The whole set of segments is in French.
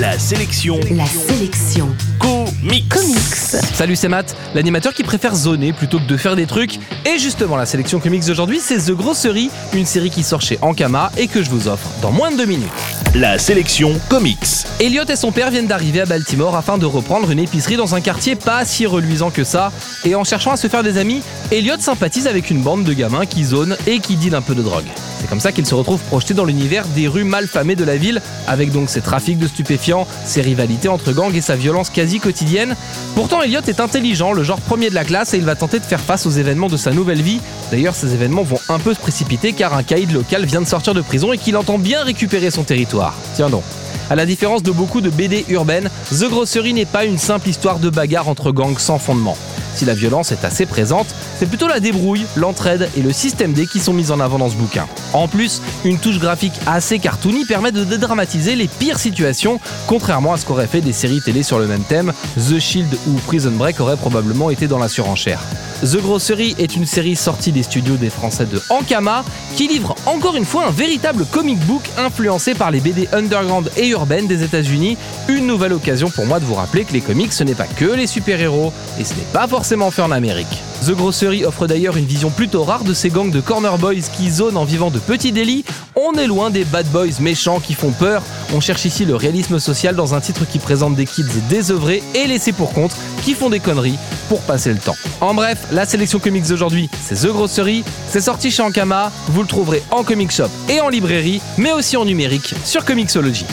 La sélection. La sélection. Comics. Comics. Salut, c'est Matt, l'animateur qui préfère zoner plutôt que de faire des trucs. Et justement, la sélection comics d'aujourd'hui, c'est The Grossery, une série qui sort chez Ankama et que je vous offre dans moins de deux minutes. La sélection comics. Elliot et son père viennent d'arriver à Baltimore afin de reprendre une épicerie dans un quartier pas si reluisant que ça. Et en cherchant à se faire des amis, Elliot sympathise avec une bande de gamins qui zonent et qui dealent un peu de drogue. Comme ça qu'il se retrouve projeté dans l'univers des rues malfamées de la ville, avec donc ses trafics de stupéfiants, ses rivalités entre gangs et sa violence quasi quotidienne. Pourtant, Elliot est intelligent, le genre premier de la classe, et il va tenter de faire face aux événements de sa nouvelle vie. D'ailleurs, ces événements vont un peu se précipiter car un caïd local vient de sortir de prison et qu'il entend bien récupérer son territoire. Tiens donc. À la différence de beaucoup de BD urbaines, The Grossery n'est pas une simple histoire de bagarre entre gangs sans fondement. Si la violence est assez présente, c'est plutôt la débrouille, l'entraide et le système D qui sont mis en avant dans ce bouquin. En plus, une touche graphique assez cartoony permet de dédramatiser les pires situations, contrairement à ce qu'auraient fait des séries télé sur le même thème, The Shield ou Prison Break auraient probablement été dans la surenchère. The Grossery est une série sortie des studios des Français de Ankama, qui livre encore une fois un véritable comic book influencé par les BD underground et urbaines des États-Unis. Une nouvelle occasion pour moi de vous rappeler que les comics ce n'est pas que les super-héros, et ce n'est pas forcément fait en Amérique. The Grossery offre d'ailleurs une vision plutôt rare de ces gangs de corner boys qui zonent en vivant de petits délits. On est loin des bad boys méchants qui font peur. On cherche ici le réalisme social dans un titre qui présente des kids désœuvrés et laissés pour compte qui font des conneries pour passer le temps. En bref, la sélection comics d'aujourd'hui, c'est The Grossery. C'est sorti chez Ankama. Vous le trouverez en comic shop et en librairie, mais aussi en numérique sur Comixology.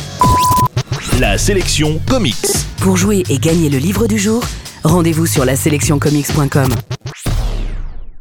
La sélection comics. Pour jouer et gagner le livre du jour, rendez-vous sur la sélectioncomics.com.